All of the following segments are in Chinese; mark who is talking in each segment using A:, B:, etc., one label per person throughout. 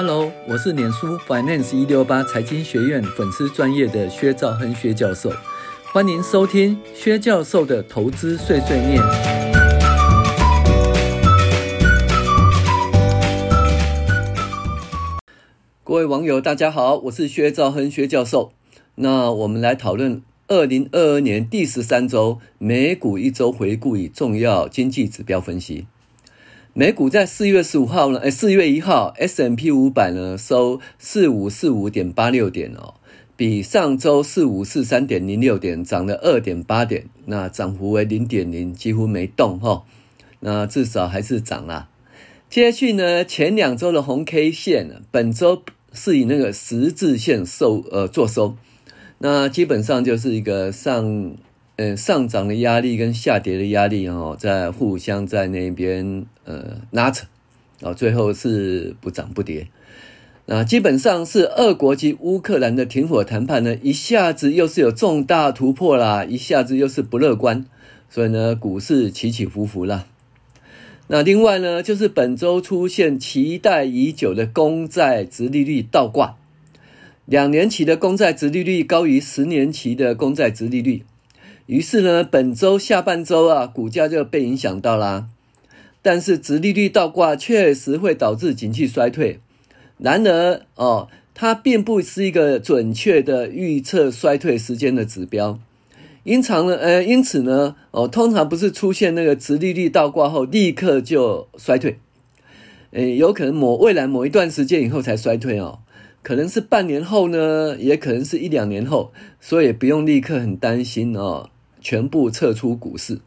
A: Hello，我是脸书 Finance 一六八财经学院粉丝专业的薛兆亨薛教授，欢迎收听薛教授的投资碎碎念。各位网友，大家好，我是薛兆亨薛教授。那我们来讨论二零二二年第十三周美股一周回顾与重要经济指标分析。美股在四月十五号呢，哎，四月一号，S M P 五百呢收四五四五点八六点哦，比上周四五四三点零六点涨了二点八点，那涨幅为零点零，几乎没动哈、那至少还是涨啦。接续呢，前两周的红 K 线，本周是以那个十字线收呃做收，那基本上就是一个上。嗯，上涨的压力跟下跌的压力哦，在互相在那边呃拉扯，哦，最后是不涨不跌。那基本上是俄国及乌克兰的停火谈判呢，一下子又是有重大突破啦，一下子又是不乐观，所以呢，股市起起伏伏啦。那另外呢，就是本周出现期待已久的公债殖利率倒挂，两年期的公债殖利率高于十年期的公债殖利率。于是呢，本周下半周啊，股价就被影响到啦。但是，殖利率倒挂确实会导致景气衰退。然而，哦，它并不是一个准确的预测衰退时间的指标。因常呢，呃，因此呢，哦，通常不是出现那个殖利率倒挂后立刻就衰退。呃，有可能某未来某一段时间以后才衰退哦，可能是半年后呢，也可能是一两年后，所以不用立刻很担心哦。全部撤出股市。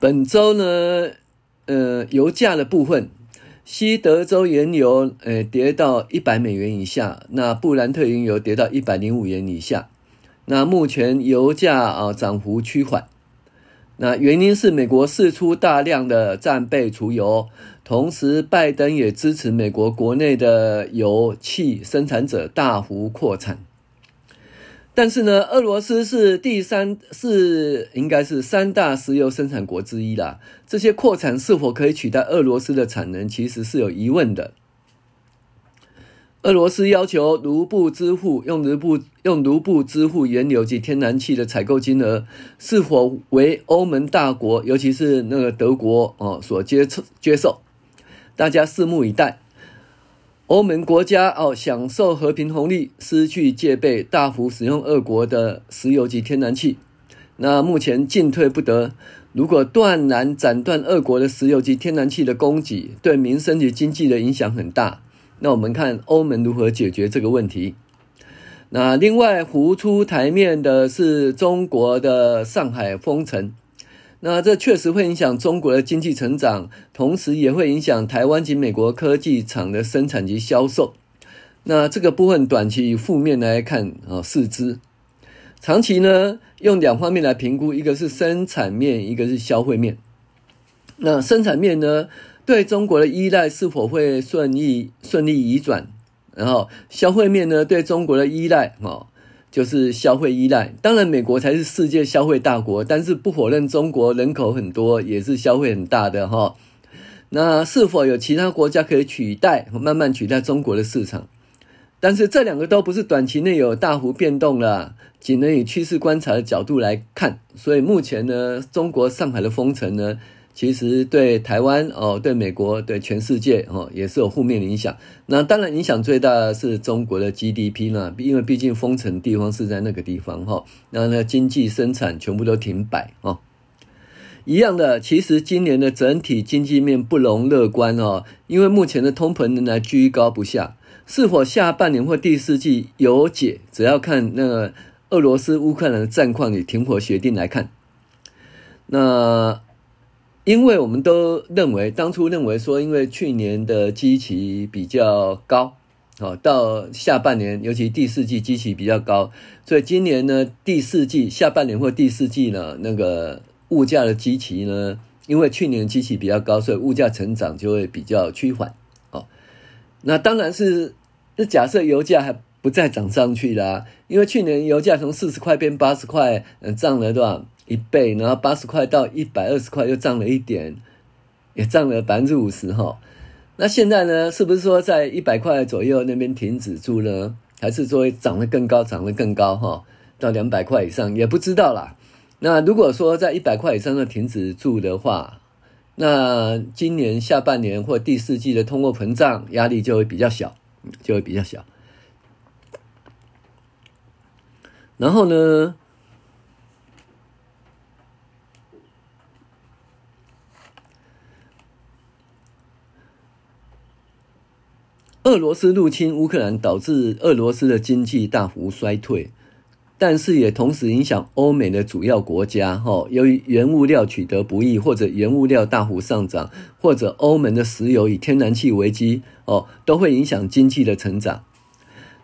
A: 本周呢，呃，油价的部分，西德州原油呃跌到一百美元以下，那布兰特原油跌到一百零五元以下。那目前油价啊涨幅趋缓，那原因是美国释出大量的战备储油，同时拜登也支持美国国内的油气生产者大幅扩产。但是呢，俄罗斯是第三，是应该是三大石油生产国之一啦。这些扩产是否可以取代俄罗斯的产能，其实是有疑问的。俄罗斯要求卢布支付，用卢布用卢布支付原油及天然气的采购金额，是否为欧盟大国，尤其是那个德国哦所接受接受？大家拭目以待。欧盟国家哦，享受和平红利，失去戒备，大幅使用俄国的石油及天然气。那目前进退不得。如果断然斩断俄国的石油及天然气的供给，对民生及经济的影响很大。那我们看欧盟如何解决这个问题。那另外浮出台面的是中国的上海封城。那这确实会影响中国的经济成长，同时也会影响台湾及美国科技厂的生产及销售。那这个部分短期以负面来看啊，四肢；长期呢，用两方面来评估，一个是生产面，一个是消费面。那生产面呢，对中国的依赖是否会顺利顺利移转？然后消费面呢，对中国的依赖啊。就是消费依赖，当然美国才是世界消费大国，但是不否认中国人口很多，也是消费很大的哈。那是否有其他国家可以取代，慢慢取代中国的市场？但是这两个都不是短期内有大幅变动了，仅能以趋势观察的角度来看。所以目前呢，中国上海的封城呢。其实对台湾哦，对美国，对全世界哦，也是有负面影响。那当然，影响最大的是中国的 GDP 呢，因为毕竟封城地方是在那个地方哈。那那经济生产全部都停摆哦。一样的，其实今年的整体经济面不容乐观哦，因为目前的通膨仍然居高不下。是否下半年或第四季有解，只要看那个俄罗斯乌克兰的战况与停火协定来看。那。因为我们都认为，当初认为说，因为去年的基期比较高，哦，到下半年，尤其第四季基期比较高，所以今年呢，第四季下半年或第四季呢，那个物价的基期呢，因为去年基期比较高，所以物价成长就会比较趋缓，哦，那当然是，那假设油价还不再涨上去啦，因为去年油价从四十块变八十块，嗯，涨了多少？一倍，然后八十块到一百二十块又涨了一点，也涨了百分之五十哈。那现在呢，是不是说在一百块左右那边停止住呢？还是说涨得更高，涨得更高哈？到两百块以上也不知道啦。那如果说在一百块以上的停止住的话，那今年下半年或第四季的通货膨胀压力就会比较小，就会比较小。然后呢，俄罗斯入侵乌克兰，导致俄罗斯的经济大幅衰退。但是也同时影响欧美的主要国家，哈，由于原物料取得不易，或者原物料大幅上涨，或者欧盟的石油与天然气危机，哦，都会影响经济的成长。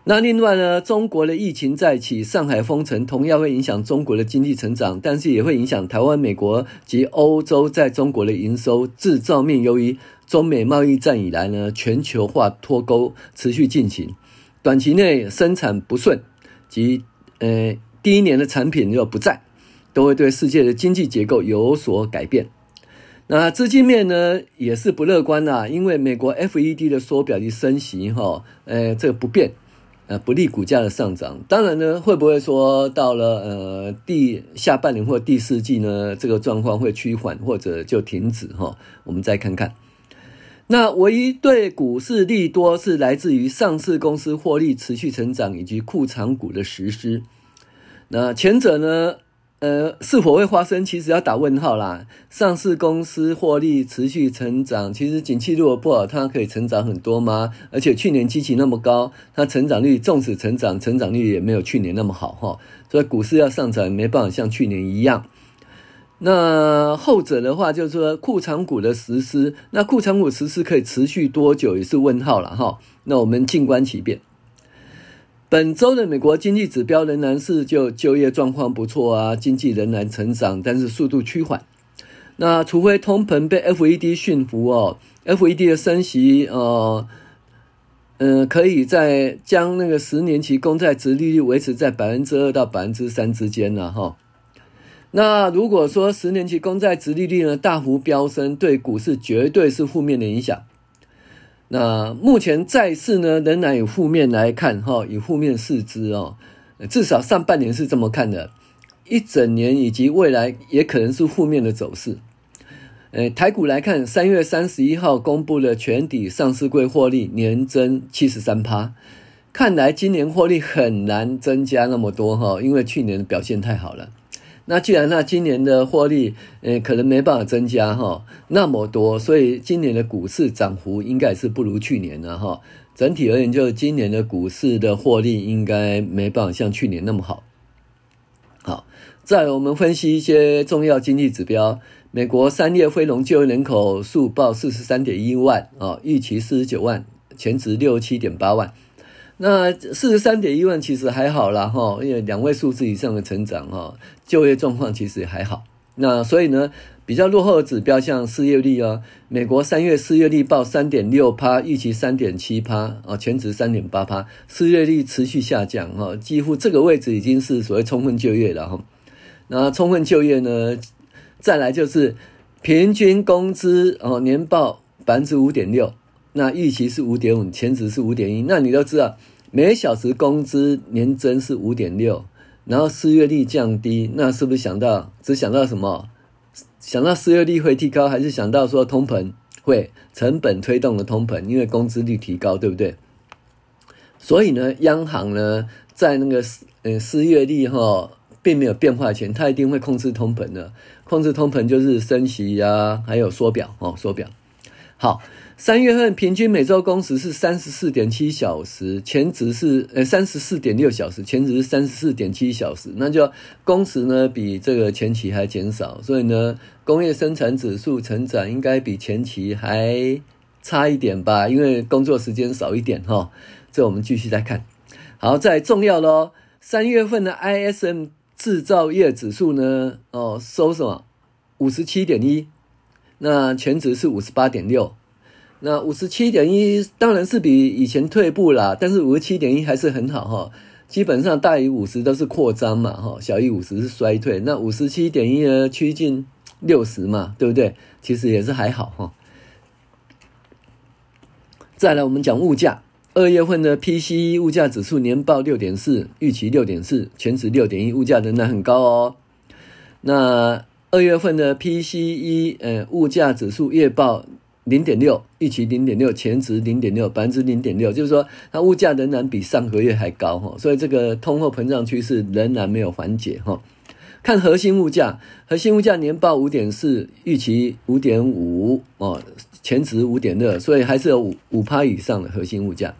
A: 那另外呢，中国的疫情再起，上海封城同样会影响中国的经济成长，但是也会影响台湾、美国及欧洲在中国的营收。制造面由于中美贸易战以来呢，全球化脱钩持续进行，短期内生产不顺及。呃，第一年的产品又不在，都会对世界的经济结构有所改变。那资金面呢，也是不乐观啦，因为美国 FED 的缩表及升息，哈，呃，这个不变，呃，不利股价的上涨。当然呢，会不会说到了呃第下半年或第四季呢，这个状况会趋缓或者就停止哈？我们再看看。那唯一对股市利多是来自于上市公司获利持续成长以及库藏股的实施。那前者呢，呃，是否会发生？其实要打问号啦。上市公司获利持续成长，其实景气如果不好，它可以成长很多吗？而且去年基期那么高，它成长率纵使成长，成长率也没有去年那么好哈。所以股市要上涨，没办法像去年一样。那后者的话，就是说库藏股的实施，那库藏股实施可以持续多久，也是问号了哈。那我们静观其变。本周的美国经济指标仍然是就就业状况不错啊，经济仍然成长，但是速度趋缓。那除非通膨被 FED 驯服哦，FED 的升息呃，嗯、可以在将那个十年期公债殖利率维持在百分之二到百分之三之间了哈。那如果说十年期公债殖利率呢大幅飙升，对股市绝对是负面的影响。那目前债市呢仍然以负面来看哈，以负面视之哦，至少上半年是这么看的，一整年以及未来也可能是负面的走势。呃，台股来看，三月三十一号公布了全体上市柜获利年增七十三趴，看来今年获利很难增加那么多哈，因为去年表现太好了。那既然那今年的获利，呃，可能没办法增加哈那么多，所以今年的股市涨幅应该是不如去年的哈。整体而言，就今年的股市的获利应该没办法像去年那么好。好，再我们分析一些重要经济指标。美国三月非农就业人口数报四十三点一万啊，预期四十九万，前值六十七点八万。那四十三点一万其实还好啦哈，因为两位数字以上的成长哈，就业状况其实也还好。那所以呢，比较落后的指标像失业率啊，美国三月失业率报三点六趴，预期三点七趴啊，前值三点八趴，失业率持续下降哈，几乎这个位置已经是所谓充分就业了哈。那充分就业呢，再来就是平均工资哦，年报百分之五点六，那预期是五点五，前值是五点一，那你都知道。每小时工资年增是五点六，然后失业率降低，那是不是想到只想到什么？想到失业率会提高，还是想到说通膨会成本推动的通膨？因为工资率提高，对不对？所以呢，央行呢在那个失呃失业率哈并没有变化前，它一定会控制通膨的。控制通膨就是升息呀、啊，还有缩表哦，缩表。好。三月份平均每周工时是三十四点七小时，前值是呃三十四点六小时，前值是三十四点七小时，那就工时呢比这个前期还减少，所以呢工业生产指数成长应该比前期还差一点吧，因为工作时间少一点哈。这我们继续再看，好，再重要喽，三月份的 ISM 制造业指数呢，哦收什么五十七点一，那前值是五十八点六。那五十七点一当然是比以前退步啦，但是五十七点一还是很好哈。基本上大于五十都是扩张嘛哈，小于五十是衰退。那五十七点一呢，趋近六十嘛，对不对？其实也是还好哈。再来，我们讲物价。二月份的 PCE 物价指数年报六点四，预期六点四，全值六点一，物价仍然很高哦。那二月份的 PCE 呃物价指数月报零点六，预期零点六，前值零点六，百分之零点六，就是说它物价仍然比上个月还高哈，所以这个通货膨胀趋势仍然没有缓解哈。看核心物价，核心物价年报五点四，预期五点五哦。前值五点二，所以还是有五五趴以上的核心物价。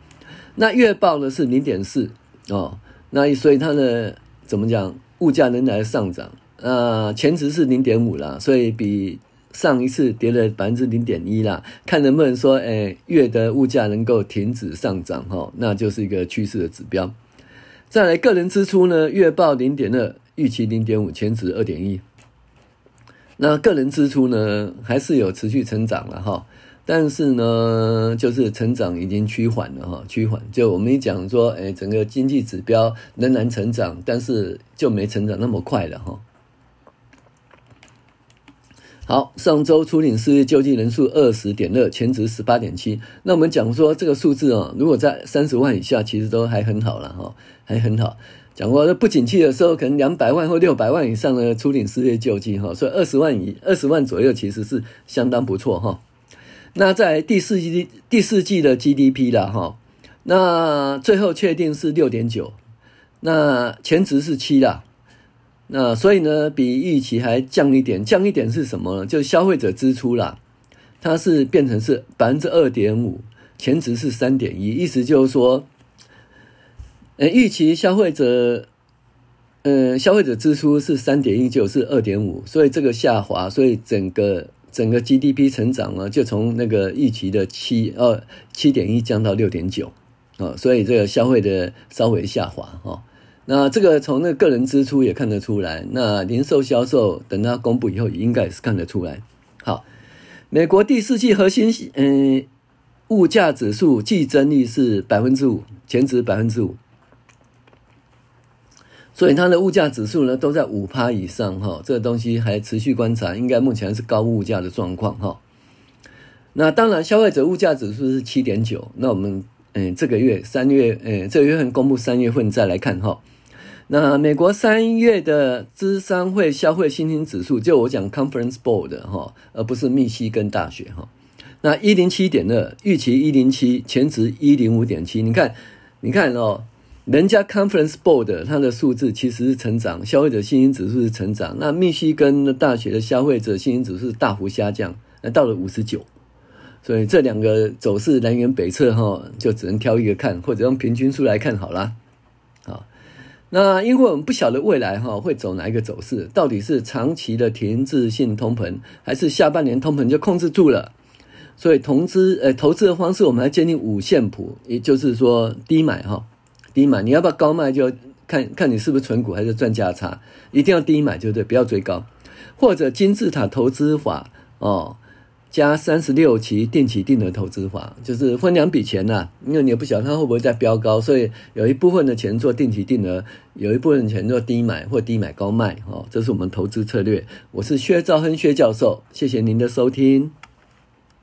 A: 那月报呢是零点四哦，那所以它的怎么讲？物价仍然上涨。呃，前值是零点五啦，所以比上一次跌了百分之零点一啦。看能不能说，哎，月的物价能够停止上涨哈、那就是一个趋势的指标。再来个人支出呢，月报零点二，预期零点五，前值二点一。那个人支出呢，还是有持续成长了哈，但是呢，就是成长已经趋缓了哈，趋缓。就我们一讲说，哎，整个经济指标仍然成长，但是就没成长那么快了哈。好，上周初领失业救济人数二十点二，前值十八点七。那我们讲说这个数字哦，如果在三十万以下，其实都还很好了哈，还很好。讲过，不景气的时候，可能两百万或六百万以上的初领失业救济哈，所以二十万以二十万左右其实是相当不错哈。那在第四季第四季的 GDP 了哈，那最后确定是六点九，那前值是七啦，那所以呢比预期还降一点，降一点是什么呢？就消费者支出啦，它是变成是百分之二点五，前值是三点一，意思就是说。呃，预期消费者，呃，消费者支出是三点一九，是二点五，所以这个下滑，所以整个整个 GDP 成长呢，就从那个预期的七呃七点一降到六点九，啊，所以这个消费的稍微下滑哈、哦。那这个从那个人支出也看得出来，那零售销售等它公布以后，应该也是看得出来。好，美国第四季核心嗯、物价指数季增率是百分之五，前值百分之五。所以它的物价指数呢都在五趴以上哈，这个东西还持续观察，应该目前是高物价的状况哈。那当然，消费者物价指数是七点九，那我们嗯这个月三月嗯这个月份公布三月份再来看哈。那美国三月的咨商会消费信心指数，就我讲 Conference Board 哈，而不是密西根大学哈。那一零七点二，预期一零七，前值一零五点七，你看，你看哦。人家 Conference Board 它的数字其实是成长，消费者信心指数是成长。那密西根大学的消费者信心指数大幅下降，那到了五十九。所以这两个走势南辕北辙哈，就只能挑一个看，或者用平均数来看好了。那因为我们不晓得未来哈会走哪一个走势，到底是长期的停滞性通膨，还是下半年通膨就控制住了？所以投资呃投资的方式，我们来建立五线谱，也就是说低买哈。低买，你要不要高卖？就看看你是不是存股还是赚价差，一定要低买，就对，不要追高。或者金字塔投资法哦，加三十六期定期定额投资法，就是分两笔钱呐、啊，因为你也不晓得它会不会再飙高，所以有一部分的钱做定期定额，有一部分的钱做低买或低买高卖哦，这是我们投资策略。我是薛兆亨薛教授，谢谢您的收听。